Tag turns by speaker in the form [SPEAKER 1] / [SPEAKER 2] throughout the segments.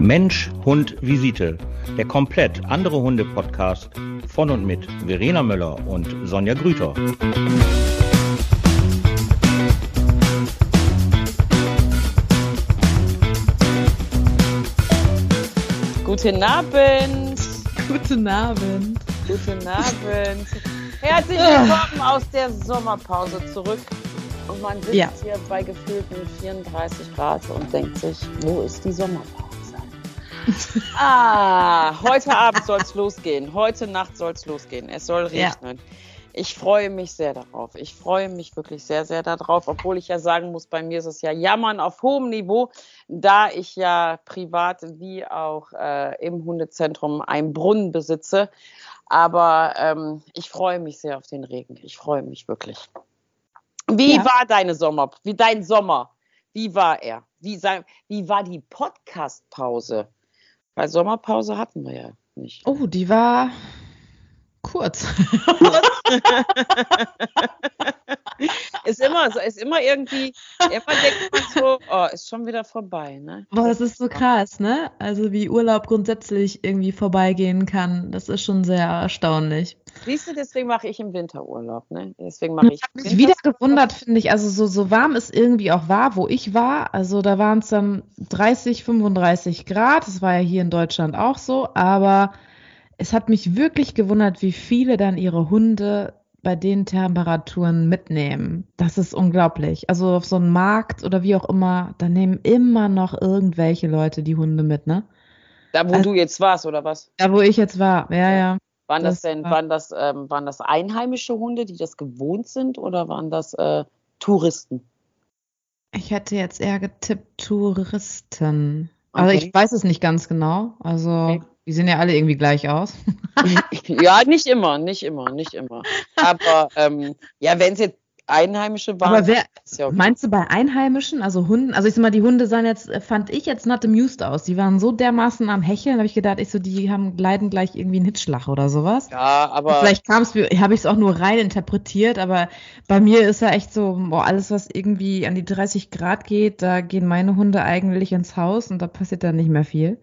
[SPEAKER 1] Mensch, Hund, Visite. Der komplett andere Hunde-Podcast von und mit Verena Möller und Sonja Grüter.
[SPEAKER 2] Guten Abend.
[SPEAKER 3] Guten Abend.
[SPEAKER 2] Guten Abend. Herzlich willkommen aus der Sommerpause zurück. Und man sitzt
[SPEAKER 3] Ja.
[SPEAKER 2] hier bei gefühlten 34 Grad und denkt sich, wo ist die Sommerpause? Ah, heute Abend soll es losgehen. Heute Nacht soll es losgehen. Es soll
[SPEAKER 3] Ja.
[SPEAKER 2] regnen. Ich freue mich sehr darauf. Ich freue mich wirklich sehr, sehr darauf, obwohl ich ja sagen muss, bei mir ist es ja Jammern auf hohem Niveau, da ich ja privat wie auch äh, im Hundezentrum einen Brunnen besitze. Aber ähm, ich freue mich sehr auf den Regen. Ich freue mich wirklich. Wie
[SPEAKER 3] Ja.
[SPEAKER 2] war deine Sommer? Wie dein Sommer? Wie war er? Wie, sei, wie war die Podcast-Pause? Weil Sommerpause hatten wir ja nicht.
[SPEAKER 3] Oh, die war kurz.
[SPEAKER 2] Ist immer so, ist immer irgendwie, immer denkt man so, oh, ist schon wieder vorbei, ne?
[SPEAKER 3] Boah, das ist so krass, ne? Also wie Urlaub grundsätzlich irgendwie vorbeigehen kann, das ist schon sehr erstaunlich.
[SPEAKER 2] Siehst du, deswegen mache ich im Winterurlaub, ne? Deswegen mache ich.
[SPEAKER 3] Ich habe mich wieder gewundert, finde ich, also so, so warm es irgendwie auch war, wo ich war. Also da waren es dann 30, 35 Grad. Das war ja hier in Deutschland auch so. Aber es hat mich wirklich gewundert, wie viele dann ihre Hunde bei den Temperaturen mitnehmen. Das ist unglaublich. Also auf so einem Markt oder wie auch immer, da nehmen immer noch irgendwelche Leute die Hunde mit, ne?
[SPEAKER 2] Da, wo
[SPEAKER 3] Also-
[SPEAKER 2] du jetzt warst, oder was?
[SPEAKER 3] Da, wo ich jetzt war, ja, ja.
[SPEAKER 2] Waren das,
[SPEAKER 3] Das
[SPEAKER 2] denn,
[SPEAKER 3] war-
[SPEAKER 2] waren das, ähm, waren das einheimische Hunde, die das gewohnt sind, oder waren das äh, Touristen?
[SPEAKER 3] Ich hätte jetzt eher getippt Touristen. Also
[SPEAKER 2] Okay.
[SPEAKER 3] ich weiß es nicht ganz genau. Also
[SPEAKER 2] Okay.
[SPEAKER 3] Die sehen ja alle irgendwie gleich aus.
[SPEAKER 2] ja, nicht immer, nicht immer, nicht immer. Aber ähm, ja, wenn es jetzt Einheimische waren,
[SPEAKER 3] Aber wer,
[SPEAKER 2] ja okay.
[SPEAKER 3] meinst du bei Einheimischen, also Hunden, also ich sag mal, die Hunde sahen jetzt, fand ich jetzt not amused aus. Die waren so dermaßen am Hecheln, habe ich gedacht, ich so, die haben leiden gleich irgendwie einen Hitzschlag oder sowas.
[SPEAKER 2] Ja, aber
[SPEAKER 3] Vielleicht kam es, habe ich es auch nur rein interpretiert, aber bei mir ist ja echt so, boah, alles, was irgendwie an die 30 Grad geht, da gehen meine Hunde eigentlich ins Haus und da passiert dann nicht mehr viel.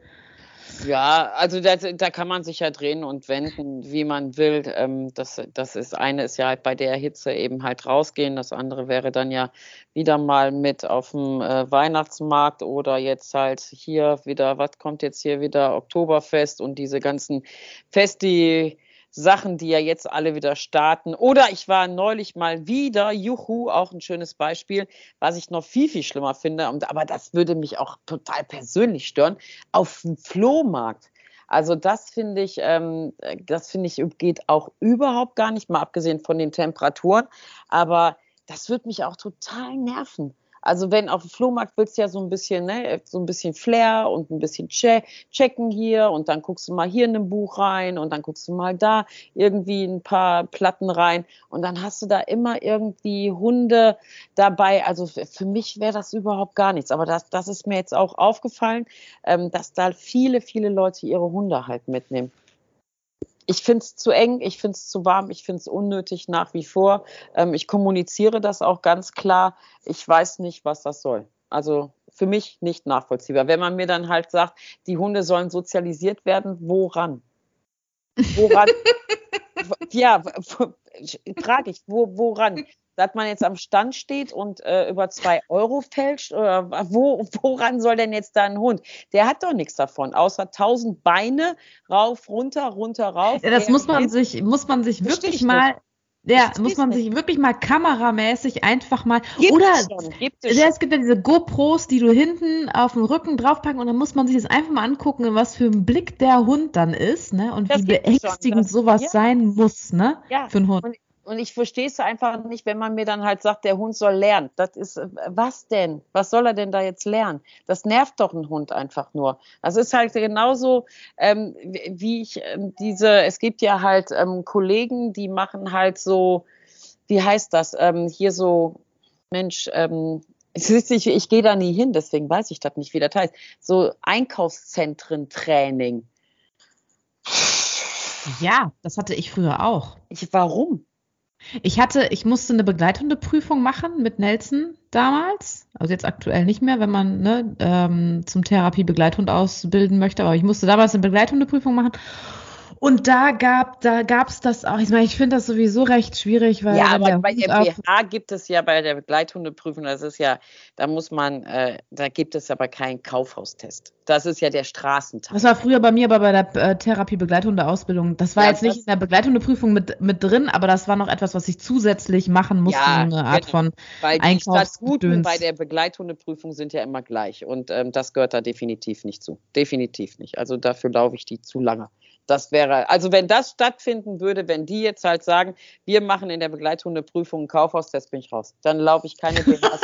[SPEAKER 2] Ja, also da, da kann man sich ja drehen und wenden, wie man will. Ähm, das, das ist eine ist ja halt bei der Hitze eben halt rausgehen. Das andere wäre dann ja wieder mal mit auf dem äh, Weihnachtsmarkt oder jetzt halt hier wieder, was kommt jetzt hier wieder? Oktoberfest und diese ganzen Festi. Sachen, die ja jetzt alle wieder starten. Oder ich war neulich mal wieder, juhu, auch ein schönes Beispiel, was ich noch viel, viel schlimmer finde, und, aber das würde mich auch total persönlich stören, auf dem Flohmarkt. Also das finde ich, ähm, das finde ich geht auch überhaupt gar nicht, mal abgesehen von den Temperaturen. Aber das würde mich auch total nerven. Also wenn auf dem Flohmarkt willst du ja so ein bisschen, ne, so ein bisschen Flair und ein bisschen che checken hier und dann guckst du mal hier in ein Buch rein und dann guckst du mal da irgendwie ein paar Platten rein und dann hast du da immer irgendwie Hunde dabei. Also für für mich wäre das überhaupt gar nichts. Aber das, das ist mir jetzt auch aufgefallen, ähm, dass da viele, viele Leute ihre Hunde halt mitnehmen. Ich finde es zu eng, ich finde es zu warm, ich finde es unnötig nach wie vor. Ähm, ich kommuniziere das auch ganz klar. Ich weiß nicht, was das soll. Also für mich nicht nachvollziehbar. Wenn man mir dann halt sagt, die Hunde sollen sozialisiert werden, woran? Woran? ja, frage ich, wo, woran? Dass man jetzt am Stand steht und äh, über zwei Euro fälscht? Oder wo, woran soll denn jetzt da ein Hund? Der hat doch nichts davon, außer tausend Beine rauf, runter, runter, rauf.
[SPEAKER 3] Ja, das muss man sich, muss man sich wirklich
[SPEAKER 2] ich
[SPEAKER 3] mal, ja,
[SPEAKER 2] Versteh's
[SPEAKER 3] muss man
[SPEAKER 2] nicht.
[SPEAKER 3] sich wirklich mal kameramäßig einfach mal,
[SPEAKER 2] Gibt
[SPEAKER 3] oder
[SPEAKER 2] es schon, gibt es
[SPEAKER 3] ja, es gibt ja diese GoPros, die du hinten auf den Rücken draufpacken und dann muss man sich das einfach mal angucken, was für ein Blick der Hund dann ist, ne? Und
[SPEAKER 2] Das
[SPEAKER 3] wie
[SPEAKER 2] es schon,
[SPEAKER 3] beängstigend
[SPEAKER 2] das-
[SPEAKER 3] sowas
[SPEAKER 2] ja.
[SPEAKER 3] sein muss, ne?
[SPEAKER 2] Ja,
[SPEAKER 3] Für einen Hund.
[SPEAKER 2] Und, und ich verstehe es einfach nicht, wenn man mir dann halt sagt, der Hund soll lernen. Das ist, was denn? Was soll er denn da jetzt lernen? Das nervt doch einen Hund einfach nur. Das ist halt genauso, ähm, wie ich ähm, diese, es gibt ja halt ähm, Kollegen, die machen halt so, wie heißt das, ähm, hier so, Mensch, ähm, nicht, ich gehe da nie hin, deswegen weiß ich das nicht, wie das heißt. So Einkaufszentren-Training.
[SPEAKER 3] Ja, das hatte ich früher auch.
[SPEAKER 2] Ich, warum?
[SPEAKER 3] Ich hatte, ich musste eine Begleithundeprüfung machen mit Nelson damals. Also jetzt aktuell nicht mehr, wenn man ne, ähm, zum Therapie-Begleithund ausbilden möchte. Aber ich musste damals eine Begleithundeprüfung machen. Und da gab da gab's das auch. Ich meine, ich finde das sowieso recht schwierig, weil
[SPEAKER 2] ja, aber bei der BH gibt es ja bei der Begleithundeprüfung, das ist ja, da muss man, äh, da gibt es aber keinen Kaufhaustest. Das ist ja der Straßenteil.
[SPEAKER 3] Das war früher bei mir, aber bei der äh, Therapie Begleithundeausbildung. Das war ja, jetzt nicht in der Begleithundeprüfung mit, mit drin, aber das war noch etwas, was ich zusätzlich machen musste, ja, eine Art genau. von
[SPEAKER 2] Weil die Statuten bei der Begleithundeprüfung sind ja immer gleich und ähm, das gehört da definitiv nicht zu. Definitiv nicht. Also dafür laufe ich die zu lange. Das wäre, also wenn das stattfinden würde, wenn die jetzt halt sagen, wir machen in der Begleithundeprüfung einen Kaufhaustest, bin ich raus. Dann laufe ich keine BHs.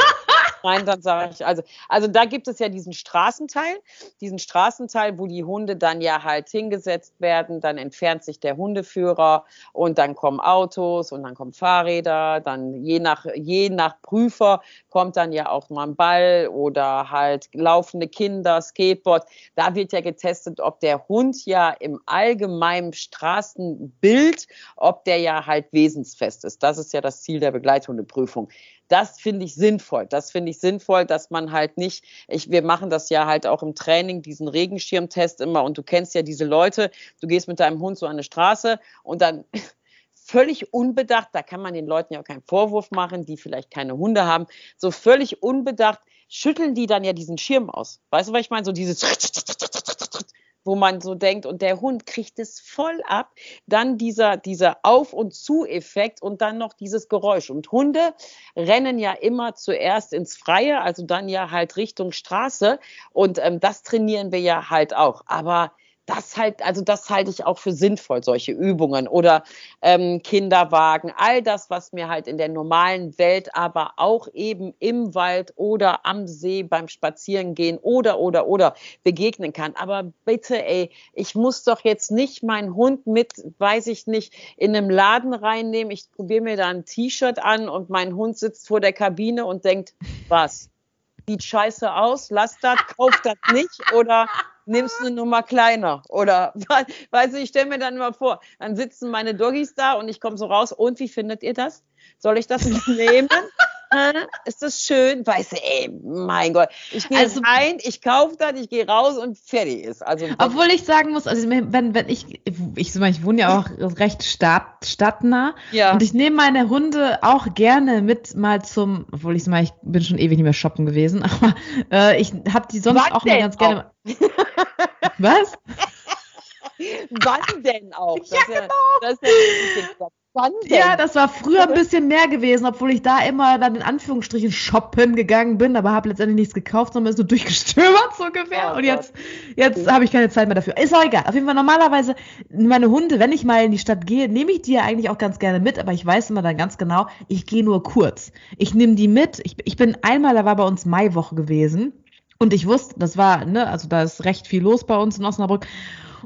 [SPEAKER 2] Nein, dann sage ich, also, also da gibt es ja diesen Straßenteil, diesen Straßenteil, wo die Hunde dann ja halt hingesetzt werden, dann entfernt sich der Hundeführer und dann kommen Autos und dann kommen Fahrräder, dann je nach, je nach Prüfer kommt dann ja auch mal ein Ball oder halt laufende Kinder, Skateboard. Da wird ja getestet, ob der Hund ja im allgemeinen Straßenbild, ob der ja halt wesensfest ist. Das ist ja das Ziel der Begleithundeprüfung das finde ich sinnvoll. Das finde ich sinnvoll, dass man halt nicht, ich, wir machen das ja halt auch im Training, diesen Regenschirmtest immer und du kennst ja diese Leute, du gehst mit deinem Hund so an eine Straße und dann völlig unbedacht, da kann man den Leuten ja auch keinen Vorwurf machen, die vielleicht keine Hunde haben, so völlig unbedacht schütteln die dann ja diesen Schirm aus. Weißt du, was ich meine? So dieses wo man so denkt, und der Hund kriegt es voll ab, dann dieser, dieser Auf- und Zu-Effekt und dann noch dieses Geräusch. Und Hunde rennen ja immer zuerst ins Freie, also dann ja halt Richtung Straße. Und ähm, das trainieren wir ja halt auch. Aber das halt, also das halte ich auch für sinnvoll, solche Übungen oder ähm, Kinderwagen, all das, was mir halt in der normalen Welt, aber auch eben im Wald oder am See beim Spazierengehen oder oder oder begegnen kann. Aber bitte, ey, ich muss doch jetzt nicht meinen Hund mit, weiß ich nicht, in einem Laden reinnehmen. Ich probiere mir da ein T-Shirt an und mein Hund sitzt vor der Kabine und denkt, was? Sieht scheiße aus, lass das, kauf das nicht oder nimmst eine Nummer kleiner. Oder, weißt ich stelle mir dann immer vor, dann sitzen meine Doggies da und ich komme so raus. Und wie findet ihr das? Soll ich das nicht nehmen? ist das schön? Weißt du, ey, mein Gott. Ich gehe also, rein, ich kaufe das, ich gehe raus und fertig ist. Also,
[SPEAKER 3] obwohl ich sagen muss, also wenn, wenn ich, ich, ich wohne ja auch recht stadt, stadtnah ja. und ich nehme meine Hunde auch gerne mit mal zum, obwohl ich mal, ich bin schon ewig nicht mehr shoppen gewesen, aber äh, ich habe die sonst Wann auch mal ganz gerne. Was?
[SPEAKER 2] Wann denn auch?
[SPEAKER 3] Das ja, ja, genau. Das ist ja Wann denn? Ja, das war früher ein bisschen mehr gewesen, obwohl ich da immer dann in Anführungsstrichen shoppen gegangen bin, aber habe letztendlich nichts gekauft, sondern ist so durchgestöbert so ungefähr. Und jetzt, jetzt habe ich keine Zeit mehr dafür. Ist auch egal. Auf jeden Fall normalerweise meine Hunde, wenn ich mal in die Stadt gehe, nehme ich die ja eigentlich auch ganz gerne mit, aber ich weiß immer dann ganz genau, ich gehe nur kurz. Ich nehme die mit. Ich, ich bin einmal, da war bei uns Maiwoche gewesen. Und ich wusste, das war, ne, also da ist recht viel los bei uns in Osnabrück.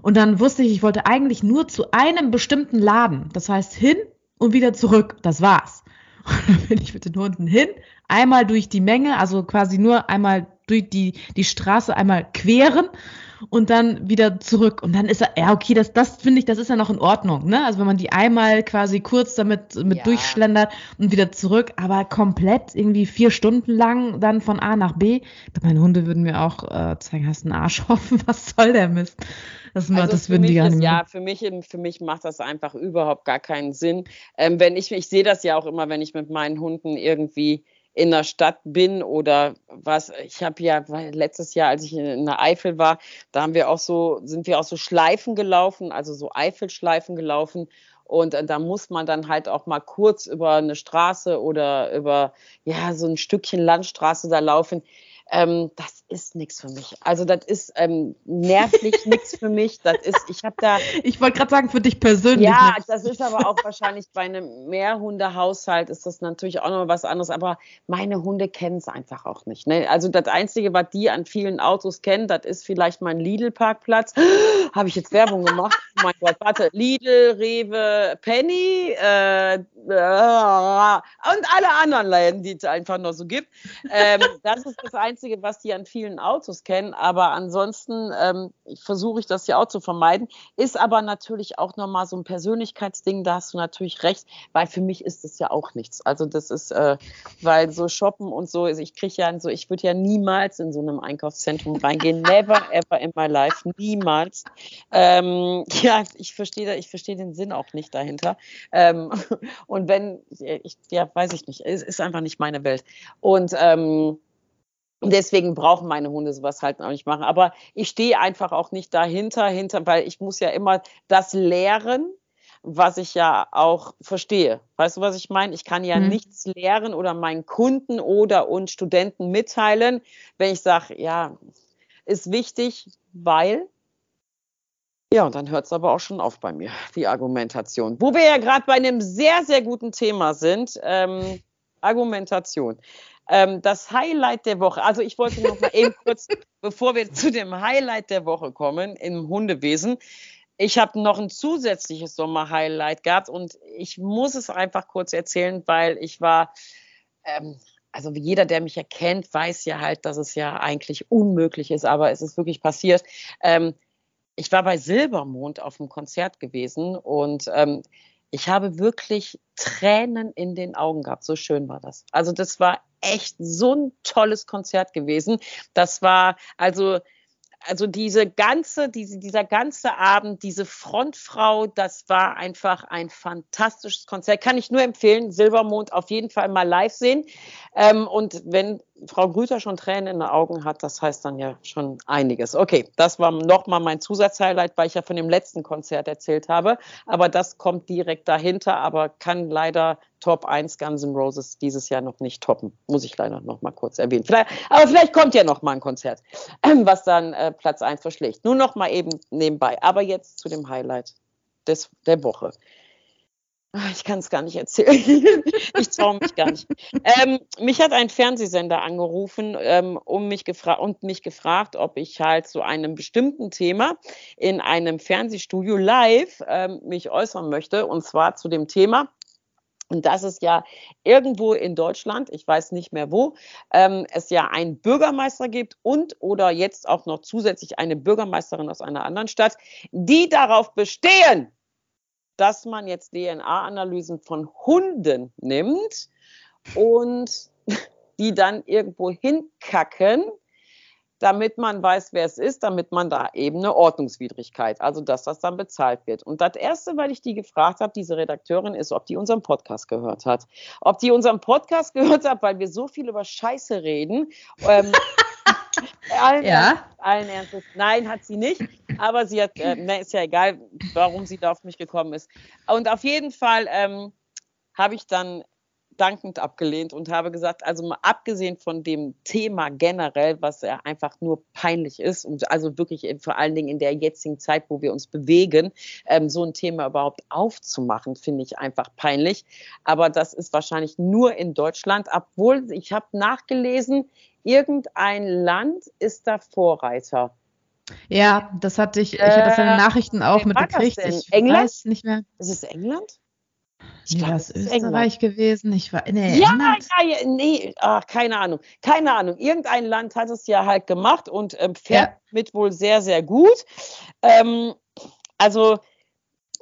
[SPEAKER 3] Und dann wusste ich, ich wollte eigentlich nur zu einem bestimmten Laden. Das heißt hin und wieder zurück. Das war's. Und dann bin ich mit den Hunden hin, einmal durch die Menge, also quasi nur einmal durch die, die Straße einmal queren und dann wieder zurück. Und dann ist er, ja, okay, das, das finde ich, das ist ja noch in Ordnung, ne? Also wenn man die einmal quasi kurz damit mit ja. durchschlendert und wieder zurück, aber komplett irgendwie vier Stunden lang dann von A nach B. Meine Hunde würden mir auch äh, zeigen, hast einen Arsch offen, was soll der Mist?
[SPEAKER 2] Das, also das würden die gar nicht. Ja, für mich, für mich macht das einfach überhaupt gar keinen Sinn. Ähm, wenn ich, ich sehe das ja auch immer, wenn ich mit meinen Hunden irgendwie in der Stadt bin oder was. Ich habe ja letztes Jahr, als ich in der Eifel war, da haben wir auch so, sind wir auch so Schleifen gelaufen, also so Eifelschleifen gelaufen. Und äh, da muss man dann halt auch mal kurz über eine Straße oder über ja so ein Stückchen Landstraße da laufen. Ähm, das ist nichts für mich. Also das ist ähm, nervlich nichts für mich. Das ist, ich habe da.
[SPEAKER 3] Ich wollte gerade sagen, für dich persönlich.
[SPEAKER 2] Ja, nix. das ist aber auch wahrscheinlich bei einem Mehrhundehaushalt ist das natürlich auch noch was anderes. Aber meine Hunde kennen es einfach auch nicht. Ne? Also das Einzige, was die an vielen Autos kennen, das ist vielleicht mein Lidl-Parkplatz. Habe ich jetzt Werbung gemacht? Oh mein Gott, warte, Lidl, Rewe, Penny äh, äh, und alle anderen Läden, die es einfach noch so gibt. Ähm, das ist das Einzige, was die an vielen Autos kennen. Aber ansonsten ähm, versuche ich das ja auch zu vermeiden. Ist aber natürlich auch nochmal so ein Persönlichkeitsding, da hast du natürlich recht, weil für mich ist das ja auch nichts. Also das ist, äh, weil so shoppen und so, also ich kriege ja so, ich würde ja niemals in so einem Einkaufszentrum reingehen. Never ever in my life. Niemals. Ähm, ja, ich verstehe ich verstehe den Sinn auch nicht dahinter. Ähm, und wenn, ich, ja, weiß ich nicht, es ist einfach nicht meine Welt. Und ähm, Deswegen brauchen meine Hunde sowas halt auch nicht machen. Aber ich stehe einfach auch nicht dahinter, hinter, weil ich muss ja immer das lehren, was ich ja auch verstehe. Weißt du, was ich meine? Ich kann ja mhm. nichts lehren oder meinen Kunden oder und Studenten mitteilen, wenn ich sage, ja, ist wichtig, weil. Ja, und dann hört es aber auch schon auf bei mir, die Argumentation. Wo wir ja gerade bei einem sehr, sehr guten Thema sind, ähm, Argumentation. Ähm, das Highlight der Woche, also ich wollte noch mal eben kurz, bevor wir zu dem Highlight der Woche kommen im Hundewesen, ich habe noch ein zusätzliches Sommer-Highlight gehabt und ich muss es einfach kurz erzählen, weil ich war, ähm, also jeder, der mich erkennt, weiß ja halt, dass es ja eigentlich unmöglich ist, aber es ist wirklich passiert. Ähm, ich war bei Silbermond auf einem Konzert gewesen und ähm, ich habe wirklich Tränen in den Augen gehabt. So schön war das. Also das war echt so ein tolles Konzert gewesen. Das war also also diese ganze, diese, dieser ganze Abend, diese Frontfrau, das war einfach ein fantastisches Konzert. Kann ich nur empfehlen, Silbermond auf jeden Fall mal live sehen. Ähm, und wenn Frau Grüter schon Tränen in den Augen hat, das heißt dann ja schon einiges. Okay, das war nochmal mein Zusatzhighlight, weil ich ja von dem letzten Konzert erzählt habe. Aber das kommt direkt dahinter, aber kann leider Top 1 Guns N' Roses dieses Jahr noch nicht toppen. Muss ich leider noch mal kurz erwähnen. Vielleicht, aber vielleicht kommt ja noch mal ein Konzert, was dann äh, Platz 1 verschlägt. Nur noch mal eben nebenbei. Aber jetzt zu dem Highlight des, der Woche. Ah, ich kann es gar nicht erzählen. ich traue mich gar nicht. Ähm, mich hat ein Fernsehsender angerufen ähm, um mich und mich gefragt, ob ich halt zu einem bestimmten Thema in einem Fernsehstudio live ähm, mich äußern möchte. Und zwar zu dem Thema, und das ist ja irgendwo in Deutschland, ich weiß nicht mehr wo, ähm, es ja einen Bürgermeister gibt und oder jetzt auch noch zusätzlich eine Bürgermeisterin aus einer anderen Stadt, die darauf bestehen, dass man jetzt DNA-Analysen von Hunden nimmt und die dann irgendwo hinkacken, damit man weiß, wer es ist, damit man da eben eine Ordnungswidrigkeit, also dass das dann bezahlt wird. Und das Erste, weil ich die gefragt habe, diese Redakteurin, ist, ob die unseren Podcast gehört hat. Ob die unseren Podcast gehört hat, weil wir so viel über Scheiße reden. Ähm, allen, ja. Ernst, allen Ernstes. Nein, hat sie nicht. Aber sie hat, äh, na, ist ja egal, warum sie da auf mich gekommen ist. Und auf jeden Fall ähm, habe ich dann dankend abgelehnt und habe gesagt, also mal abgesehen von dem Thema generell, was ja einfach nur peinlich ist und also wirklich vor allen Dingen in der jetzigen Zeit, wo wir uns bewegen, ähm, so ein Thema überhaupt aufzumachen, finde ich einfach peinlich. Aber das ist wahrscheinlich nur in Deutschland, obwohl ich habe nachgelesen, irgendein Land ist da Vorreiter.
[SPEAKER 3] Ja, das hatte ich, ich hatte das in den äh, Nachrichten auch mitgekriegt. Ich
[SPEAKER 2] England? weiß nicht mehr. Ist es England?
[SPEAKER 3] Ich nee, glaube, es ist Österreich gewesen. Ich war,
[SPEAKER 2] nee, ja, ja, ja, nee, ach, keine Ahnung. Keine Ahnung. Irgendein Land hat es ja halt gemacht und ähm, fährt ja. mit wohl sehr, sehr gut. Ähm, also,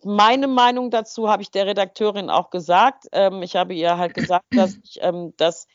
[SPEAKER 2] meine Meinung dazu habe ich der Redakteurin auch gesagt. Ähm, ich habe ihr halt gesagt, dass ich, ähm, dass,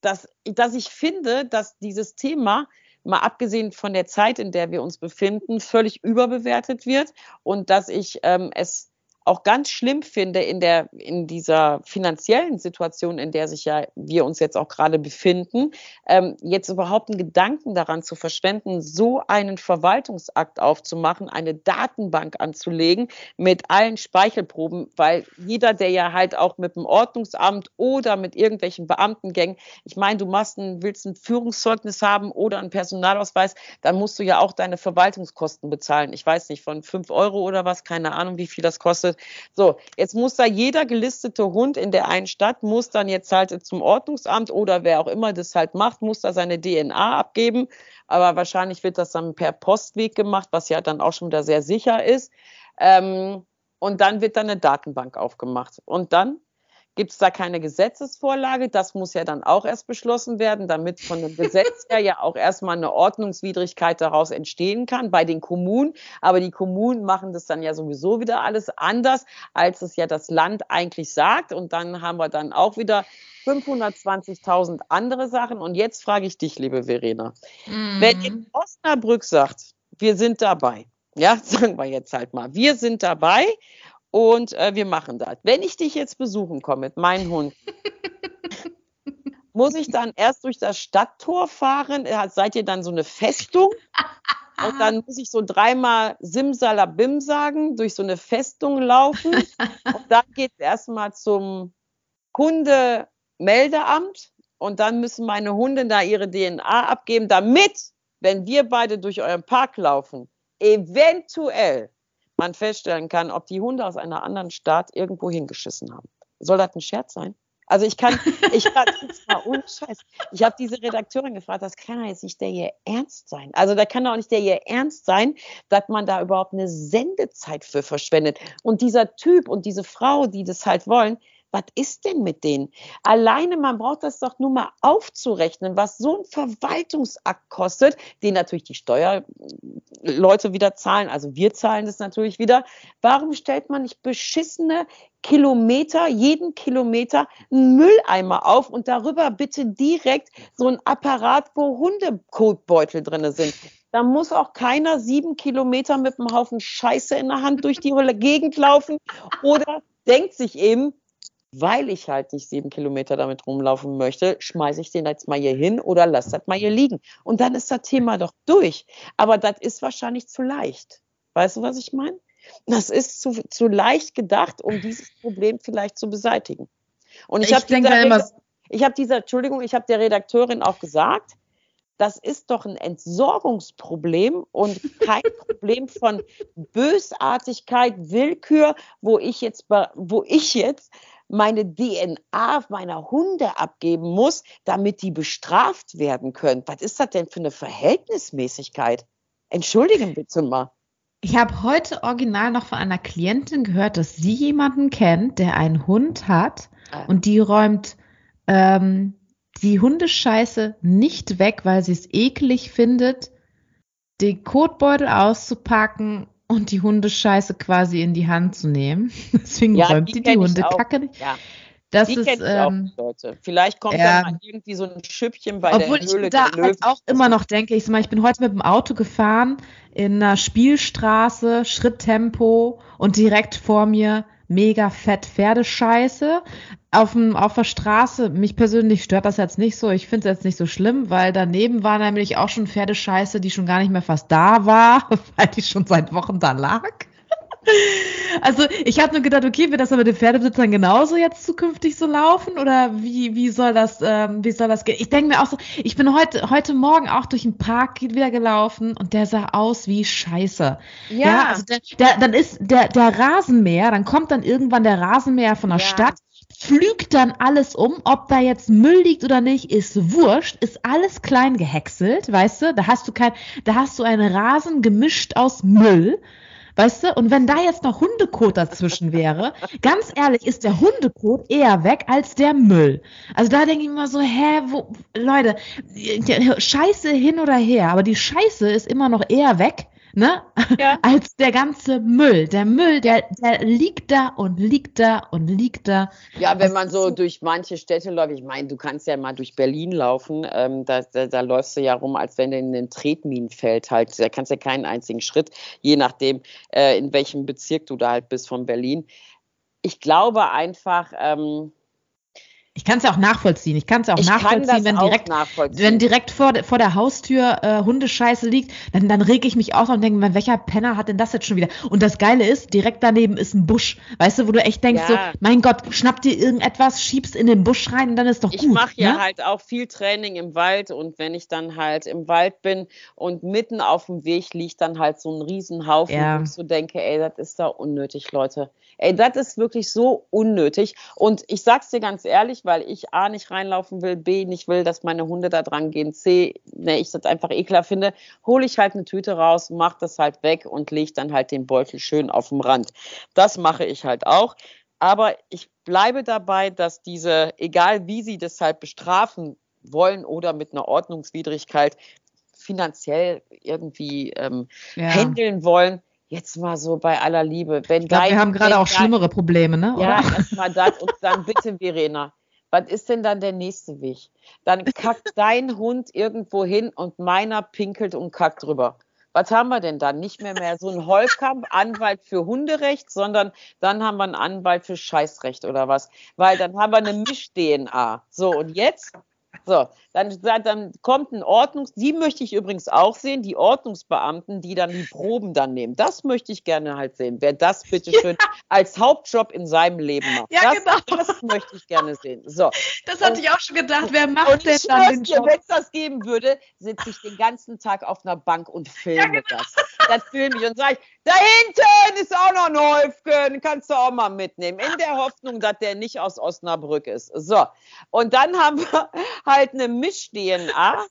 [SPEAKER 2] dass, dass ich finde, dass dieses Thema mal abgesehen von der Zeit, in der wir uns befinden, völlig überbewertet wird und dass ich ähm, es auch ganz schlimm finde in der in dieser finanziellen Situation, in der sich ja wir uns jetzt auch gerade befinden, ähm, jetzt überhaupt einen Gedanken daran zu verschwenden, so einen Verwaltungsakt aufzumachen, eine Datenbank anzulegen mit allen Speichelproben, weil jeder, der ja halt auch mit dem Ordnungsamt oder mit irgendwelchen Beamtengängen, ich meine, du machst ein, willst ein Führungszeugnis haben oder einen Personalausweis, dann musst du ja auch deine Verwaltungskosten bezahlen. Ich weiß nicht, von fünf Euro oder was, keine Ahnung, wie viel das kostet So, jetzt muss da jeder gelistete Hund in der einen Stadt, muss dann jetzt halt zum Ordnungsamt oder wer auch immer das halt macht, muss da seine DNA abgeben. Aber wahrscheinlich wird das dann per Postweg gemacht, was ja dann auch schon wieder sehr sicher ist. Ähm, und dann wird dann eine Datenbank aufgemacht. Und dann gibt es da keine Gesetzesvorlage. Das muss ja dann auch erst beschlossen werden, damit von dem Gesetz her ja auch erstmal eine Ordnungswidrigkeit daraus entstehen kann bei den Kommunen. Aber die Kommunen machen das dann ja sowieso wieder alles anders, als es ja das Land eigentlich sagt. Und dann haben wir dann auch wieder 520.000 andere Sachen. Und jetzt frage ich dich, liebe Verena, mhm. wenn in Osnabrück sagt, wir sind dabei, ja, sagen wir jetzt halt mal, wir sind dabei und äh, wir machen das. Wenn ich dich jetzt besuchen komme mit meinem Hund, muss ich dann erst durch das Stadttor fahren? Seid ihr dann so eine Festung? Und dann muss ich so dreimal Simsalabim sagen, durch so eine Festung laufen. Und dann geht es erstmal zum Hundemeldeamt. Und dann müssen meine Hunde da ihre DNA abgeben, damit, wenn wir beide durch euren Park laufen, eventuell man feststellen kann, ob die Hunde aus einer anderen Stadt irgendwo hingeschissen haben. Soll das ein Scherz sein? Also ich kann, ich kann mal ohne Scheiß. Ich habe diese Redakteurin gefragt, das kann ja jetzt nicht der hier ernst sein. Also da kann doch nicht der hier ernst sein, dass man da überhaupt eine Sendezeit für verschwendet. Und dieser Typ und diese Frau, die das halt wollen, was ist denn mit denen? Alleine, man braucht das doch nur mal aufzurechnen, was so ein Verwaltungsakt kostet, den natürlich die Steuerleute wieder zahlen, also wir zahlen das natürlich wieder. Warum stellt man nicht beschissene Kilometer, jeden Kilometer einen Mülleimer auf und darüber bitte direkt so ein Apparat, wo Hundekotbeutel drin sind? Da muss auch keiner sieben Kilometer mit einem Haufen Scheiße in der Hand durch die Gegend laufen oder denkt sich eben, weil ich halt nicht sieben Kilometer damit rumlaufen möchte, schmeiße ich den jetzt mal hier hin oder lass das mal hier liegen. Und dann ist das Thema doch durch. Aber das ist wahrscheinlich zu leicht. Weißt du, was ich meine? Das ist zu, zu leicht gedacht, um dieses Problem vielleicht zu beseitigen. Und ich, ich habe dieser, ich habe dieser, Entschuldigung, ich habe der Redakteurin auch gesagt, das ist doch ein Entsorgungsproblem und kein Problem von Bösartigkeit, Willkür, wo ich jetzt, wo ich jetzt meine DNA meiner Hunde abgeben muss, damit die bestraft werden können. Was ist das denn für eine Verhältnismäßigkeit? Entschuldigen bitte mal.
[SPEAKER 3] Ich habe heute original noch von einer Klientin gehört, dass sie jemanden kennt, der einen Hund hat ah. und die räumt ähm, die Hundescheiße nicht weg, weil sie es eklig findet, den Kotbeutel auszupacken und die Hundescheiße quasi in die Hand zu nehmen. Deswegen ja, räumt die die, die Hundekacke nicht. Ja.
[SPEAKER 2] Das die ist, ähm, auch, Leute. Vielleicht kommt ja, da mal irgendwie so ein Schüppchen bei
[SPEAKER 3] obwohl der Höhle ich da der halt auch immer noch denke, ich, ich bin heute mit dem Auto gefahren in einer Spielstraße, Schritttempo und direkt vor mir mega fett Pferdescheiße auf, dem, auf der Straße. Mich persönlich stört das jetzt nicht so. Ich finde es jetzt nicht so schlimm, weil daneben war nämlich auch schon Pferdescheiße, die schon gar nicht mehr fast da war, weil die schon seit Wochen da lag. Also ich habe nur gedacht, okay, wird das aber den Pferdebesitzern genauso jetzt zukünftig so laufen oder wie, wie soll das ähm, wie soll das gehen? Ich denke mir auch so, ich bin heute heute Morgen auch durch den Park wieder gelaufen und der sah aus wie Scheiße. Ja, ja also der, der, dann ist der der Rasenmäher, dann kommt dann irgendwann der Rasenmäher von der ja. Stadt pflügt dann alles um, ob da jetzt Müll liegt oder nicht, ist wurscht, ist alles klein gehäckselt, weißt du? Da hast du kein, da hast du einen Rasen gemischt aus Müll. Weißt du? Und wenn da jetzt noch Hundekot dazwischen wäre, ganz ehrlich, ist der Hundekot eher weg als der Müll. Also da denke ich immer so, hä, wo, Leute, Scheiße hin oder her, aber die Scheiße ist immer noch eher weg ne? Ja. Als der ganze Müll. Der Müll, der, der liegt da und liegt da und liegt da.
[SPEAKER 2] Ja, wenn man so durch manche Städte läuft, ich meine, du kannst ja mal durch Berlin laufen, ähm, da, da, da, läufst du ja rum, als wenn du in ein Tretminenfeld halt, da kannst du ja keinen einzigen Schritt, je nachdem, äh, in welchem Bezirk du da halt bist von Berlin. Ich glaube einfach, ähm,
[SPEAKER 3] Ich kann es ja auch nachvollziehen. Ich kann es ja auch
[SPEAKER 2] Ich
[SPEAKER 3] nachvollziehen, wenn
[SPEAKER 2] auch
[SPEAKER 3] direkt,
[SPEAKER 2] nachvollziehen.
[SPEAKER 3] wenn direkt vor, vor der Haustür äh, Hundescheiße liegt, dann, dann reg ich mich aus und denke mir, welcher Penner hat denn das jetzt schon wieder? Und das Geile ist, direkt daneben ist ein Busch. Weißt du, wo du echt denkst,
[SPEAKER 2] Ja.
[SPEAKER 3] so, mein Gott, schnapp dir irgendetwas, schiebst in den Busch rein und dann ist doch
[SPEAKER 2] Ich
[SPEAKER 3] gut.
[SPEAKER 2] mache ja
[SPEAKER 3] ne?
[SPEAKER 2] halt auch viel Training im Wald und wenn ich dann halt im Wald bin und mitten auf dem Weg liegt dann halt so ein Riesenhaufen,
[SPEAKER 3] Ja.
[SPEAKER 2] wo ich so denke, ey, das ist da unnötig, Leute. Ey, das ist wirklich so unnötig. Und ich sag's dir ganz ehrlich, weil ich A nicht reinlaufen will, B nicht will, dass meine Hunde da dran gehen, C, ne, ich das einfach ekler finde, hole ich halt eine Tüte raus, mach das halt weg und leg dann halt den Beutel schön auf dem Rand. Das mache ich halt auch. Aber ich bleibe dabei, dass diese, egal wie sie das halt bestrafen wollen oder mit einer Ordnungswidrigkeit finanziell irgendwie ähm,
[SPEAKER 3] Ja.
[SPEAKER 2] handeln wollen, jetzt mal so bei aller Liebe. Wenn
[SPEAKER 3] Ich glaube, wir
[SPEAKER 2] dein-
[SPEAKER 3] haben gerade auch
[SPEAKER 2] dein-
[SPEAKER 3] schlimmere Probleme, ne?
[SPEAKER 2] Ja, erstmal das und dann bitte, Verena. Was ist denn dann der nächste Weg? Dann kackt dein Hund irgendwo hin und meiner pinkelt und kackt drüber. Was haben wir denn dann? Nicht mehr mehr so ein Holkamp, Anwalt für Hunderecht, sondern dann haben wir einen Anwalt für Scheißrecht oder was. Weil dann haben wir eine Misch-DNA. So, und jetzt? So, dann, dann kommt ein Ordnungs-, die möchte ich übrigens auch sehen, die Ordnungsbeamten, die dann die Proben dann nehmen. Das möchte ich gerne halt sehen. Wer das bitte schön als Hauptjob in seinem Leben macht.
[SPEAKER 3] Ja,
[SPEAKER 2] das,
[SPEAKER 3] genau.
[SPEAKER 2] das möchte ich gerne sehen. So.
[SPEAKER 3] Das hatte ich auch schon gedacht. Wer macht
[SPEAKER 2] Und
[SPEAKER 3] denn
[SPEAKER 2] ich
[SPEAKER 3] dann den Job?
[SPEAKER 2] wenn es das geben würde, sitze ich den ganzen Tag auf einer Bank und filme
[SPEAKER 3] genau.
[SPEAKER 2] das. Das filme ich und sage ich, da hinten ist auch noch ein Häufchen, kannst du auch mal mitnehmen. In der Hoffnung, dass der nicht aus Osnabrück ist. So, und dann haben wir halt eine Misch-DNA.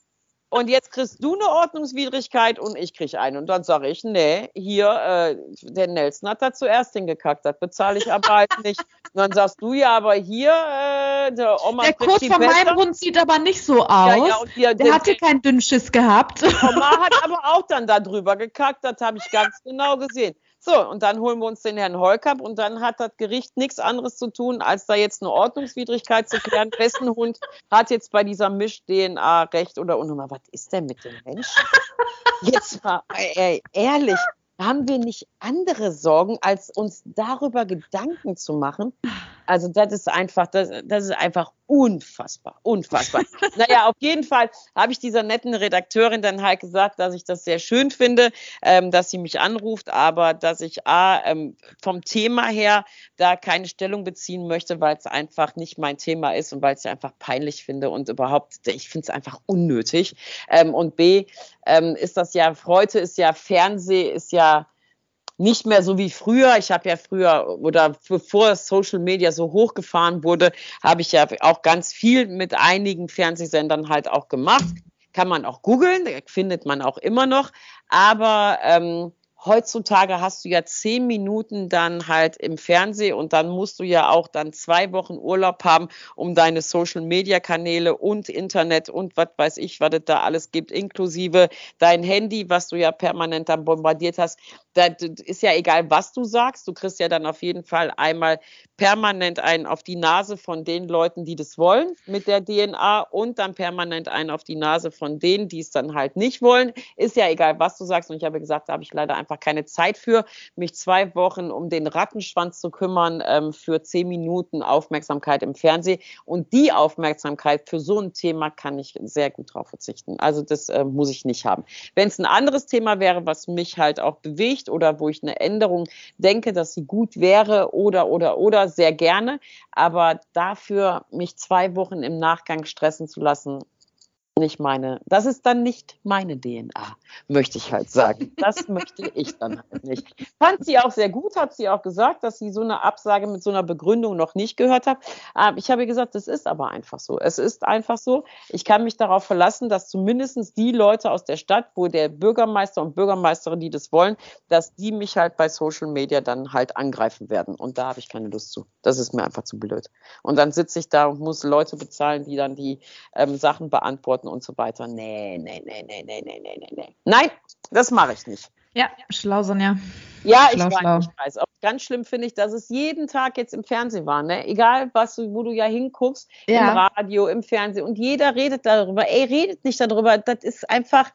[SPEAKER 2] Und jetzt kriegst du eine Ordnungswidrigkeit und ich krieg eine. Und dann sage ich, nee, hier, äh, der Nelson hat da zuerst hingekackt, das bezahle ich aber halt nicht. Und dann sagst du ja, aber hier, äh, der Oma
[SPEAKER 3] Der
[SPEAKER 2] die
[SPEAKER 3] von
[SPEAKER 2] besser.
[SPEAKER 3] meinem Hund sieht aber nicht so aus.
[SPEAKER 2] Ja, ja, hier,
[SPEAKER 3] der hatte keinen Dünnschiss gehabt.
[SPEAKER 2] Oma hat aber auch dann da drüber gekackt, das habe ich ganz genau gesehen. So, und dann holen wir uns den Herrn Holkamp und dann hat das Gericht nichts anderes zu tun, als da jetzt eine Ordnungswidrigkeit zu klären. Wessen Hund hat jetzt bei dieser Misch-DNA recht oder unnormal? Was ist denn mit dem Menschen? Jetzt mal, ey, ehrlich, haben wir nicht andere Sorgen, als uns darüber Gedanken zu machen? Also das ist einfach, das, das ist einfach unfassbar, unfassbar. naja, auf jeden Fall habe ich dieser netten Redakteurin dann halt gesagt, dass ich das sehr schön finde, ähm, dass sie mich anruft, aber dass ich A, ähm, vom Thema her da keine Stellung beziehen möchte, weil es einfach nicht mein Thema ist und weil ich es einfach peinlich finde und überhaupt, ich finde es einfach unnötig. Ähm, und B, ähm, ist das ja, heute ist ja Fernseh, ist ja nicht mehr so wie früher. Ich habe ja früher oder bevor Social Media so hochgefahren wurde, habe ich ja auch ganz viel mit einigen Fernsehsendern halt auch gemacht. Kann man auch googeln, findet man auch immer noch. Aber ähm, heutzutage hast du ja zehn Minuten dann halt im Fernsehen und dann musst du ja auch dann zwei Wochen Urlaub haben, um deine Social Media Kanäle und Internet und was weiß ich, was es da alles gibt, inklusive dein Handy, was du ja permanent dann bombardiert hast. Das ist ja egal, was du sagst. Du kriegst ja dann auf jeden Fall einmal permanent einen auf die Nase von den Leuten, die das wollen mit der DNA und dann permanent einen auf die Nase von denen, die es dann halt nicht wollen. Ist ja egal, was du sagst. Und ich habe gesagt, da habe ich leider einfach keine Zeit für, mich zwei Wochen um den Rattenschwanz zu kümmern ähm, für zehn Minuten Aufmerksamkeit im Fernsehen. Und die Aufmerksamkeit für so ein Thema kann ich sehr gut drauf verzichten. Also das äh, muss ich nicht haben. Wenn es ein anderes Thema wäre, was mich halt auch bewegt oder wo ich eine Änderung denke, dass sie gut wäre oder, oder, oder, sehr gerne. Aber dafür mich zwei Wochen im Nachgang stressen zu lassen, nicht meine, das ist dann nicht meine DNA, möchte ich halt sagen. Das möchte ich dann halt nicht. Fand sie auch sehr gut, hat sie auch gesagt, dass sie so eine Absage mit so einer Begründung noch nicht gehört hat. Ähm, Ich habe gesagt, das ist aber einfach so. Es ist einfach so. Ich kann mich darauf verlassen, dass zumindest die Leute aus der Stadt, wo der Bürgermeister und Bürgermeisterin, die das wollen, dass die mich halt bei Social Media dann halt angreifen werden. Und da habe ich keine Lust zu. Das ist mir einfach zu blöd. Und dann sitze ich da und muss Leute bezahlen, die dann die ähm, Sachen beantworten und so weiter. Nee, nee, nee, nee, nee, nee, nee, nee. Nein, das mache ich nicht.
[SPEAKER 3] Ja, schlau, Sonja.
[SPEAKER 2] Ja, ich
[SPEAKER 3] Schlau,
[SPEAKER 2] weiß,
[SPEAKER 3] schlau.
[SPEAKER 2] ich weiß. Auch ganz schlimm finde ich, dass es jeden Tag jetzt im Fernsehen war. Ne? Egal, was du, wo du ja hinguckst, im
[SPEAKER 3] Ja.
[SPEAKER 2] Radio, im Fernsehen. Und jeder redet darüber. Ey, redet nicht darüber. Das ist einfach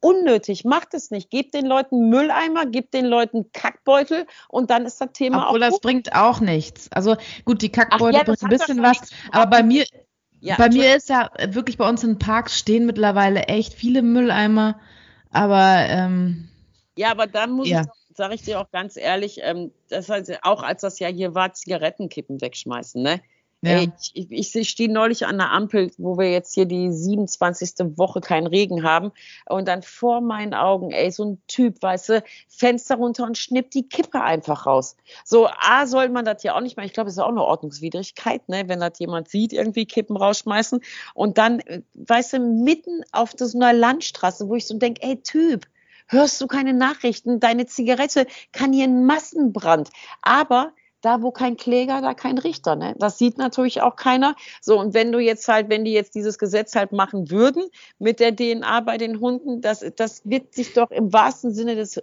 [SPEAKER 2] unnötig. Macht es nicht. Gebt den Leuten Mülleimer, gebt den Leuten Kackbeutel und dann ist das Thema
[SPEAKER 3] Obwohl
[SPEAKER 2] auch.
[SPEAKER 3] das bringt auch nichts. Also gut, die Kackbeutel
[SPEAKER 2] ja,
[SPEAKER 3] bringt ein bisschen was, aber bei mir,
[SPEAKER 2] Ja,
[SPEAKER 3] bei mir ist ja wirklich bei uns in Parks stehen mittlerweile echt viele Mülleimer, aber ähm,
[SPEAKER 2] Ja, aber dann muss
[SPEAKER 3] Ja.
[SPEAKER 2] ich, sage ich dir auch ganz ehrlich, ähm, das heißt, auch als das ja hier war, Zigarettenkippen wegschmeißen, ne?
[SPEAKER 3] Ja.
[SPEAKER 2] Ich, ich, stehe neulich an der Ampel, wo wir jetzt hier die 27. Woche keinen Regen haben. Und dann vor meinen Augen, ey, so ein Typ, weißt du, Fenster runter und schnippt die Kippe einfach raus. So, A, soll man das ja auch nicht machen. Ich glaube, es ist auch eine Ordnungswidrigkeit, ne, wenn das jemand sieht, irgendwie Kippen rausschmeißen. Und dann, äh, weißt du, mitten auf so einer Landstraße, wo ich so denke, ey, Typ, hörst du keine Nachrichten? Deine Zigarette kann hier ein Massenbrand. Aber da, wo kein Kläger, da kein Richter. Ne? Das sieht natürlich auch keiner. So, und wenn du jetzt halt, wenn die jetzt dieses Gesetz halt machen würden mit der DNA bei den Hunden, das, das wird sich doch im wahrsten Sinne des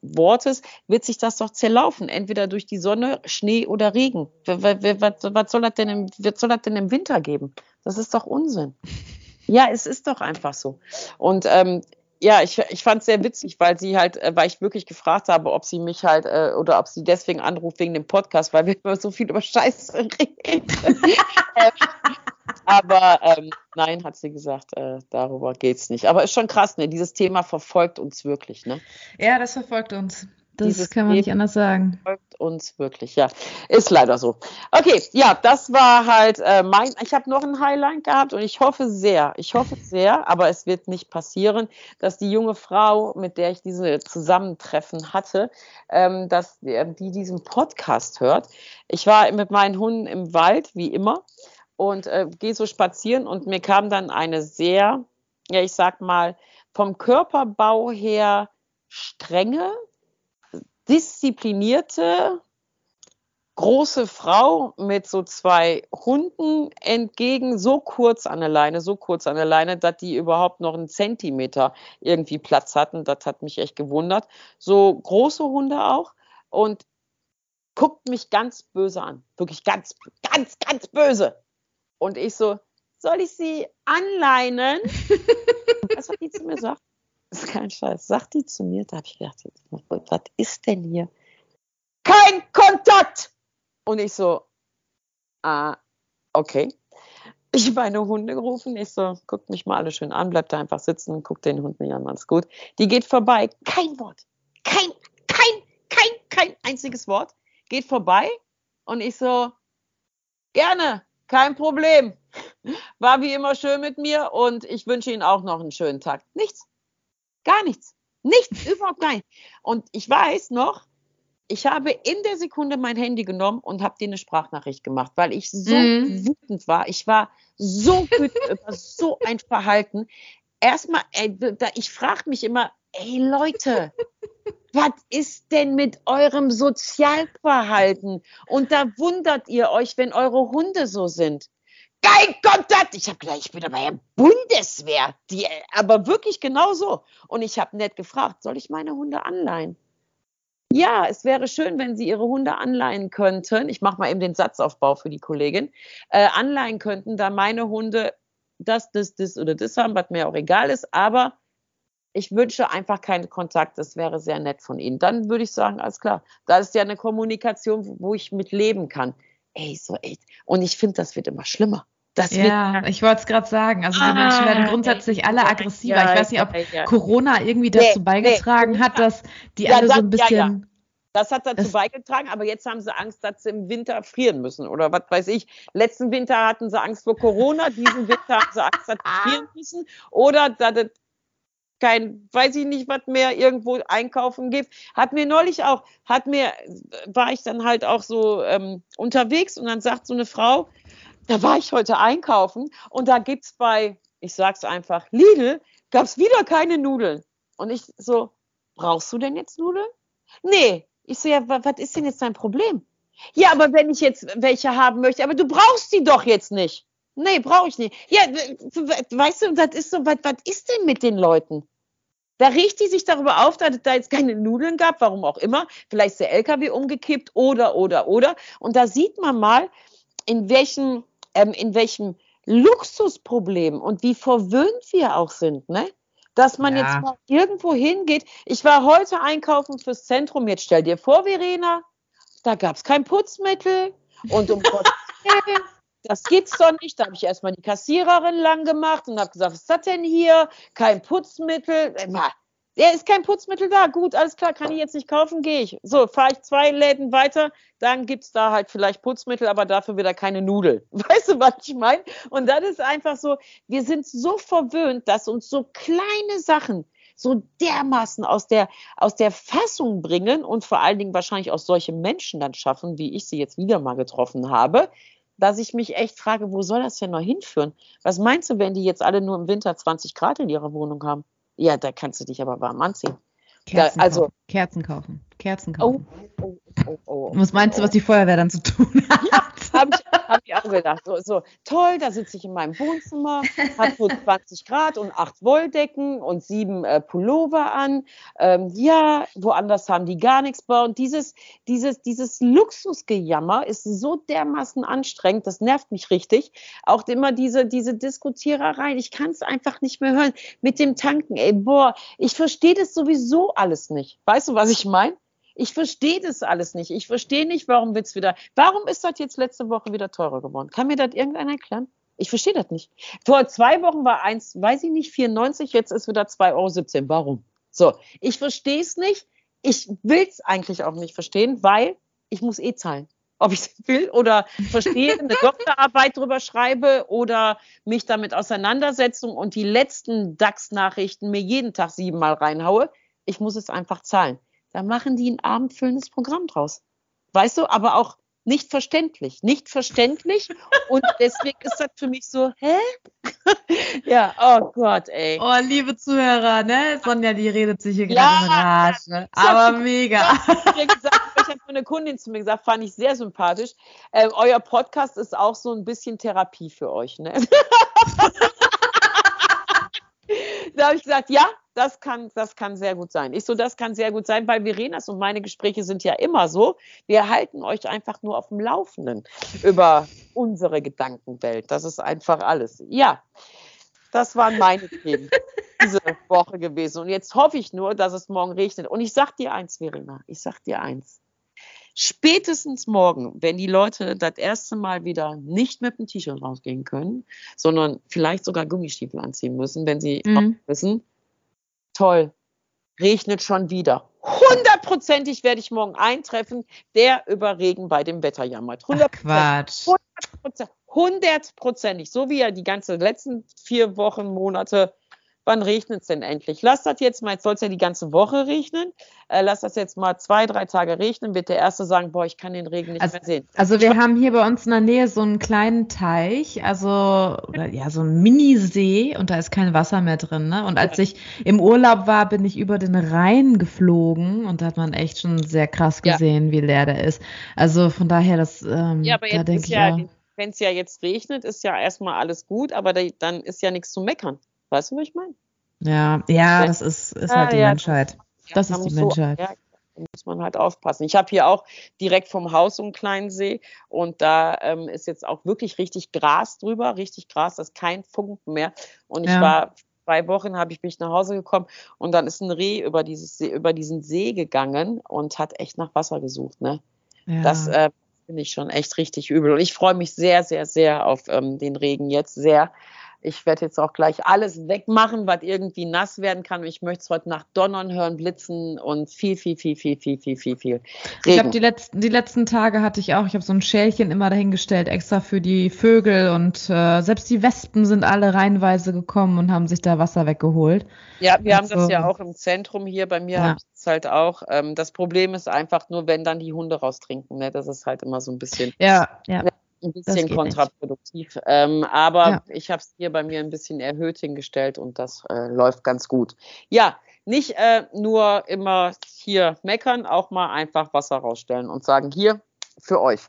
[SPEAKER 2] Wortes, wird sich das doch zerlaufen. Entweder durch die Sonne, Schnee oder Regen. Was, soll das denn im, was soll das denn im Winter geben? Das ist doch Unsinn. Ja, es ist doch einfach so. Und ähm, ja, ich, ich fand es sehr witzig, weil sie halt, äh, weil ich wirklich gefragt habe, ob sie mich halt äh, oder ob sie deswegen anruft wegen dem Podcast, weil wir immer so viel über Scheiße reden. Ähm, Aber ähm, nein, hat sie gesagt, äh, darüber geht's nicht. Aber ist schon krass, ne? Dieses Thema verfolgt uns wirklich, ne?
[SPEAKER 3] ja, das verfolgt uns. Das kann man nicht
[SPEAKER 2] Leben-
[SPEAKER 3] anders sagen.
[SPEAKER 2] Verfolgt uns wirklich, ja. Ist leider so. Okay, ja, das war halt äh, mein. Ich habe noch ein Highlight gehabt und ich hoffe sehr, ich hoffe sehr, aber es wird nicht passieren, dass die junge Frau, mit der ich diese Zusammentreffen hatte, ähm, dass die, die diesen Podcast hört. Ich war mit meinen Hunden im Wald, wie immer, und äh, gehe so spazieren und mir kam dann eine sehr, ja, ich sag mal, vom Körperbau her strenge, disziplinierte, große Frau mit so zwei Hunden entgegen, so kurz an der Leine, so kurz an der Leine, dass die überhaupt noch einen Zentimeter irgendwie Platz hatten. Das hat mich echt gewundert. So große Hunde auch und guckt mich ganz böse an. Wirklich ganz, ganz, ganz böse. Und ich so, soll ich sie anleinen? das, was die zu mir sagt, ist kein Scheiß. Sagt die zu mir, da habe ich gedacht, was ist denn hier? Kein Kontakt! Und ich so, ah, okay. Ich meine Hunde gerufen. Ich so, guckt mich mal alle schön an, bleibt da einfach sitzen, guckt den Hund nicht an, alles gut. Die geht vorbei, kein Wort. Kein, kein, kein, kein einziges Wort. Geht vorbei und ich so, gerne, kein Problem. War wie immer schön mit mir und ich wünsche Ihnen auch noch einen schönen Tag. Nichts. Gar nichts. Nichts, überhaupt gar nicht. Und ich weiß noch, ich habe in der Sekunde mein Handy genommen und habe dir eine Sprachnachricht gemacht, weil ich so
[SPEAKER 3] Mhm.
[SPEAKER 2] wütend war. Ich war so wütend über so ein Verhalten. Erstmal, ey, da- ich frage mich immer, ey Leute, was ist denn mit eurem Sozialverhalten? Und da wundert ihr euch, wenn eure Hunde so sind. Kein Kontakt! Ich habe gedacht, ich bin aber ja Bundeswehr. Die, aber wirklich genau so. Und ich habe nett gefragt, soll ich meine Hunde anleihen? Ja, es wäre schön, wenn Sie Ihre Hunde anleihen könnten. Ich mache mal eben den Satzaufbau für die Kollegin. Äh, anleihen könnten, da meine Hunde das, das, das oder das haben, was mir auch egal ist. Aber ich wünsche einfach keinen Kontakt. Das wäre sehr nett von Ihnen. Dann würde ich sagen, alles klar. Da ist ja eine Kommunikation, wo ich mit leben kann. Ey, so echt. Und ich finde, das wird immer schlimmer. Das
[SPEAKER 3] Ja, ich wollte es gerade sagen. Also die Menschen werden
[SPEAKER 2] Ah,
[SPEAKER 3] grundsätzlich alle aggressiver.
[SPEAKER 2] ja,
[SPEAKER 3] ich weiß nicht, ob
[SPEAKER 2] ja.
[SPEAKER 3] Corona irgendwie
[SPEAKER 2] Nee,
[SPEAKER 3] dazu
[SPEAKER 2] nee,
[SPEAKER 3] beigetragen hat,
[SPEAKER 2] Corona-
[SPEAKER 3] dass die alle so
[SPEAKER 2] das-
[SPEAKER 3] ein
[SPEAKER 2] ja, ja.
[SPEAKER 3] bisschen.
[SPEAKER 2] Das hat dazu beigetragen, aber jetzt haben sie Angst, dass sie im Winter frieren müssen oder was weiß ich. Letzten Winter hatten sie Angst vor Corona, diesen Winter haben sie Angst, dass sie frieren müssen oder dass es kein, weiß ich nicht, was mehr irgendwo einkaufen gibt. Hat mir neulich auch, hat mir, war ich dann halt auch so ähm, unterwegs und dann sagt so eine Frau, da war ich heute einkaufen und da gibt's bei, ich sag's einfach, Lidl, gab's wieder keine Nudeln. Und ich so, brauchst du denn jetzt Nudeln? Nee. Ich so, ja, wa- was ist denn jetzt dein Problem? Ja, aber wenn ich jetzt welche haben möchte, aber du brauchst die doch jetzt nicht. Nee, brauche ich nicht. Ja, weißt du, das ist so, was, ist denn mit den Leuten? Da riecht die sich darüber auf, dass es da jetzt keine Nudeln gab, warum auch immer. Vielleicht ist der LKW umgekippt oder, oder, oder. Und da sieht man mal, in welchem, ähm, in welchem Luxusproblem und wie verwöhnt wir auch sind, ne? dass man ja. jetzt mal irgendwo hingeht. Ich war heute einkaufen fürs Zentrum. Jetzt stell dir vor, Verena, da gab es kein Putzmittel. Und um Gottes Willen, das gibt's doch nicht. Da habe ich erstmal die Kassiererin lang gemacht und habe gesagt, was ist das denn hier? Kein Putzmittel. Ja, ist kein Putzmittel da. Gut, alles klar, kann ich jetzt nicht kaufen, gehe ich. So, fahre ich zwei Läden weiter, dann gibt's da halt vielleicht Putzmittel, aber dafür wieder keine Nudeln. Weißt du, was ich meine? Und das ist einfach so, wir sind so verwöhnt, dass uns so kleine Sachen so dermaßen aus der, aus der Fassung bringen und vor allen Dingen wahrscheinlich auch solche Menschen dann schaffen, wie ich sie jetzt wieder mal getroffen habe, dass ich mich echt frage, wo soll das denn noch hinführen? Was meinst du, wenn die jetzt alle nur im Winter 20 Grad in ihrer Wohnung haben? Ja, da kannst du dich aber warm anziehen.
[SPEAKER 3] Kerzen, da, also, kaufen. Kerzen kaufen. Kerzen kaufen. Oh, oh, oh, oh, was meinst du, was die Feuerwehr dann zu tun hat? Ja,
[SPEAKER 2] habe ich, hab ich auch gedacht. So, so toll, da sitze ich in meinem Wohnzimmer, hat so 20 Grad und acht Wolldecken und sieben äh, Pullover an. Ähm, ja, woanders haben die gar nichts bei. Und dieses, dieses, dieses Luxusgejammer ist so dermaßen anstrengend, das nervt mich richtig. Auch immer diese, diese Diskutiererei, ich kann es einfach nicht mehr hören. Mit dem Tanken, ey, boah, ich verstehe das sowieso alles nicht. Weißt du, was ich meine? Ich verstehe das alles nicht. Ich verstehe nicht, warum wird's wieder, warum ist das jetzt letzte Woche wieder teurer geworden? Kann mir das irgendeiner erklären? Ich verstehe das nicht. Vor zwei Wochen war eins, weiß ich nicht, 94, jetzt ist wieder 2,17 Euro. Warum? So, ich verstehe es nicht. Ich will es eigentlich auch nicht verstehen, weil ich muss eh zahlen. Ob ich es will oder verstehe, eine Doktorarbeit drüber schreibe oder mich damit auseinandersetze und die letzten DAX-Nachrichten mir jeden Tag siebenmal reinhaue. Ich muss es einfach zahlen. Da machen die ein abendfüllendes Programm draus. Weißt du, aber auch nicht verständlich, nicht verständlich. Und deswegen ist das für mich so, hä? ja, oh Gott, ey.
[SPEAKER 3] Oh, liebe Zuhörer, ne? Sonja, die redet sich hier gerade ja, in Rage. Aber mega.
[SPEAKER 2] Ich gesagt, ich habe eine Kundin zu mir gesagt, fand ich sehr sympathisch. Äh, euer Podcast ist auch so ein bisschen Therapie für euch, ne? da habe ich gesagt, ja, das kann, das kann sehr gut sein. Ich so, das kann sehr gut sein, weil Verenas und meine Gespräche sind ja immer so. Wir halten euch einfach nur auf dem Laufenden über unsere Gedankenwelt. Das ist einfach alles. Ja, das waren meine Themen diese Woche gewesen. Und jetzt hoffe ich nur, dass es morgen regnet. Und ich sag dir eins, Verena, ich sag dir eins. Spätestens morgen, wenn die Leute das erste Mal wieder nicht mit dem T-Shirt rausgehen können, sondern vielleicht sogar Gummistiefel anziehen müssen, wenn sie mhm. wissen, toll, regnet schon wieder. Hundertprozentig werde ich morgen eintreffen, der über Regen bei dem Wetter jammert.
[SPEAKER 3] Quatsch.
[SPEAKER 2] Hundertprozentig. So wie er die ganze letzten vier Wochen, Monate wann regnet es denn endlich? Lass das jetzt mal, jetzt soll es ja die ganze Woche regnen. Äh, lass das jetzt mal zwei, drei Tage regnen, wird der Erste sagen, boah, ich kann den Regen nicht
[SPEAKER 3] also,
[SPEAKER 2] mehr sehen.
[SPEAKER 3] Also wir haben hier bei uns in der Nähe so einen kleinen Teich, also oder, ja, so ein Minisee und da ist kein Wasser mehr drin. Ne? Und als ja. ich im Urlaub war, bin ich über den Rhein geflogen und da hat man echt schon sehr krass gesehen, ja. wie leer der ist. Also von daher, das ähm,
[SPEAKER 2] Ja, aber jetzt da ist ja, wenn es ja jetzt regnet, ist ja erstmal alles gut, aber da, dann ist ja nichts zu meckern. Weißt du, was ich meine?
[SPEAKER 3] Ja, ja, das ist, ist halt die ja, Menschheit. Das, das ist die Menschheit.
[SPEAKER 2] So, ja, da muss man halt aufpassen. Ich habe hier auch direkt vom Haus so einen kleinen See und da ähm, ist jetzt auch wirklich richtig Gras drüber, richtig Gras, das ist kein Funken mehr. Und ich ja. war zwei Wochen habe ich mich nach Hause gekommen und dann ist ein Reh über, dieses See, über diesen See gegangen und hat echt nach Wasser gesucht. Ne? Ja. Das äh, finde ich schon echt richtig übel. Und ich freue mich sehr, sehr, sehr auf ähm, den Regen jetzt sehr, ich werde jetzt auch gleich alles wegmachen, was irgendwie nass werden kann. Ich möchte es heute Nacht donnern hören, blitzen und viel, viel, viel, viel, viel, viel, viel, viel. Regen.
[SPEAKER 3] Ich glaube, die letzten, die letzten Tage hatte ich auch, ich habe so ein Schälchen immer dahingestellt, extra für die Vögel und äh, selbst die Wespen sind alle reihenweise gekommen und haben sich da Wasser weggeholt.
[SPEAKER 2] Ja, wir also, haben das ja auch im Zentrum hier. Bei mir ja. habe ich es halt auch. Ähm, das Problem ist einfach nur, wenn dann die Hunde raustrinken. Ne? Das ist halt immer so ein bisschen.
[SPEAKER 3] Ja, ja.
[SPEAKER 2] Ne? Ein bisschen kontraproduktiv. Ähm, aber ja. ich habe es hier bei mir ein bisschen erhöht hingestellt und das äh, läuft ganz gut. Ja, nicht äh, nur immer hier meckern, auch mal einfach Wasser rausstellen und sagen, hier für euch.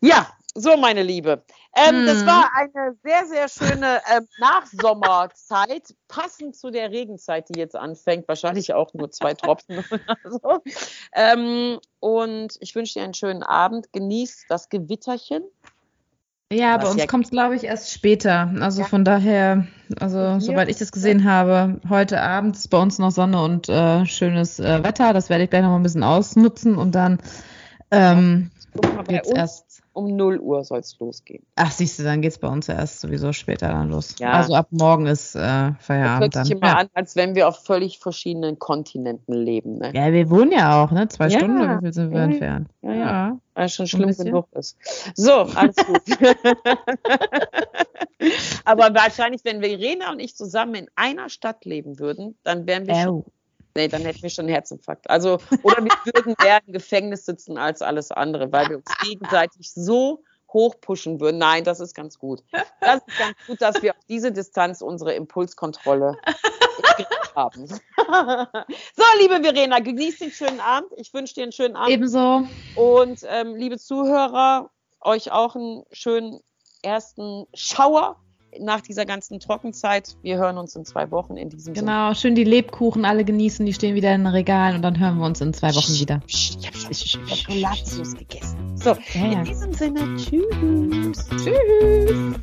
[SPEAKER 2] Ja, so meine Liebe. Ähm, hm. Das war eine sehr, sehr schöne ähm, Nachsommerzeit, passend zu der Regenzeit, die jetzt anfängt. Wahrscheinlich auch nur zwei Tropfen oder so. Ähm, und ich wünsche dir einen schönen Abend. Genieß das Gewitterchen
[SPEAKER 3] Ja, bei
[SPEAKER 2] Was
[SPEAKER 3] uns
[SPEAKER 2] ja-
[SPEAKER 3] kommt es, glaube ich, erst später. Also
[SPEAKER 2] Ja.
[SPEAKER 3] von daher, also soweit ich das gesehen habe, heute Abend ist bei uns noch Sonne und äh, schönes äh, Wetter. Das werde ich gleich noch mal ein bisschen ausnutzen und dann ähm,
[SPEAKER 2] bei
[SPEAKER 3] geht's erst.
[SPEAKER 2] um 0 Uhr soll es losgehen.
[SPEAKER 3] Ach, siehst du, dann geht's bei uns erst sowieso später dann los.
[SPEAKER 2] Ja.
[SPEAKER 3] Also ab morgen ist äh,
[SPEAKER 2] Das
[SPEAKER 3] Feierabend
[SPEAKER 2] hört
[SPEAKER 3] dann.
[SPEAKER 2] sich immer
[SPEAKER 3] Ja.
[SPEAKER 2] an, als wenn wir auf völlig verschiedenen Kontinenten leben. Ne?
[SPEAKER 3] ja, wir wohnen ja auch, ne? Zwei
[SPEAKER 2] Ja,
[SPEAKER 3] Stunden, oder wie viel sind wir entfernt?
[SPEAKER 2] ja, ja. Weil es schon schlimm genug ist. So, alles gut. Aber wahrscheinlich, wenn Verena und ich zusammen in einer Stadt leben würden, dann wären wir schon, nee, dann hätten wir schon einen Herzinfarkt. Also, oder wir würden eher im Gefängnis sitzen als alles andere, weil wir uns gegenseitig so hochpushen würden. Nein, das ist ganz gut. Das ist ganz gut, dass wir auf diese Distanz unsere Impulskontrolle haben. so, liebe Verena, genieß den schönen Abend. Ich wünsche dir einen schönen Abend.
[SPEAKER 3] Ebenso.
[SPEAKER 2] Und ähm, liebe Zuhörer, euch auch einen schönen ersten Schauer nach dieser ganzen Trockenzeit. Wir hören uns in zwei Wochen in diesem
[SPEAKER 3] Genau, schön die Lebkuchen alle genießen, die stehen wieder in den Regalen und dann hören wir uns in zwei Wochen
[SPEAKER 2] Sinne.
[SPEAKER 3] wieder.
[SPEAKER 2] Psst, Ich habe schon Spekulatius gegessen. So,
[SPEAKER 3] Ja, ja.
[SPEAKER 2] in diesem Sinne, tschüss.
[SPEAKER 3] Tschüss.